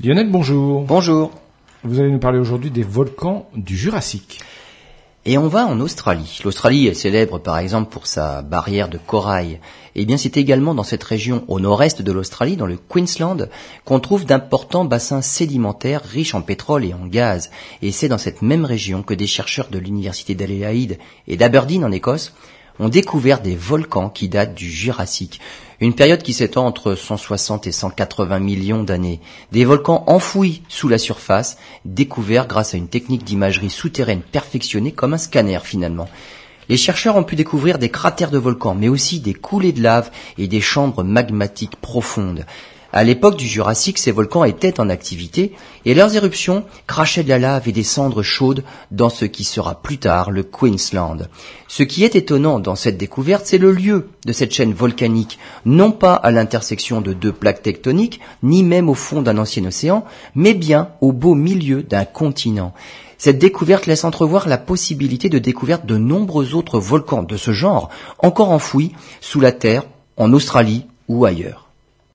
Lionel, bonjour. Bonjour. Vous allez nous parler aujourd'hui des volcans du Jurassique. Et on va en Australie. L'Australie est célèbre par exemple pour sa barrière de corail. Et eh bien c'est également dans cette région au nord-est de l'Australie, dans le Queensland, qu'on trouve d'importants bassins sédimentaires riches en pétrole et en gaz. Et c'est dans cette même région que des chercheurs de l'université d'Adélaïde et d'Aberdeen en Écosse ont découvert des volcans qui datent du Jurassique, une période qui s'étend entre 160 et 180 millions d'années. Des volcans enfouis sous la surface, découverts grâce à une technique d'imagerie souterraine perfectionnée comme un scanner finalement. Les chercheurs ont pu découvrir des cratères de volcans, mais aussi des coulées de lave et des chambres magmatiques profondes. À l'époque du Jurassique, ces volcans étaient en activité et leurs éruptions crachaient de la lave et des cendres chaudes dans ce qui sera plus tard le Queensland. Ce qui est étonnant dans cette découverte, c'est le lieu de cette chaîne volcanique, non pas à l'intersection de deux plaques tectoniques, ni même au fond d'un ancien océan, mais bien au beau milieu d'un continent. Cette découverte laisse entrevoir la possibilité de découverte de nombreux autres volcans de ce genre, encore enfouis sous la terre, en Australie ou ailleurs.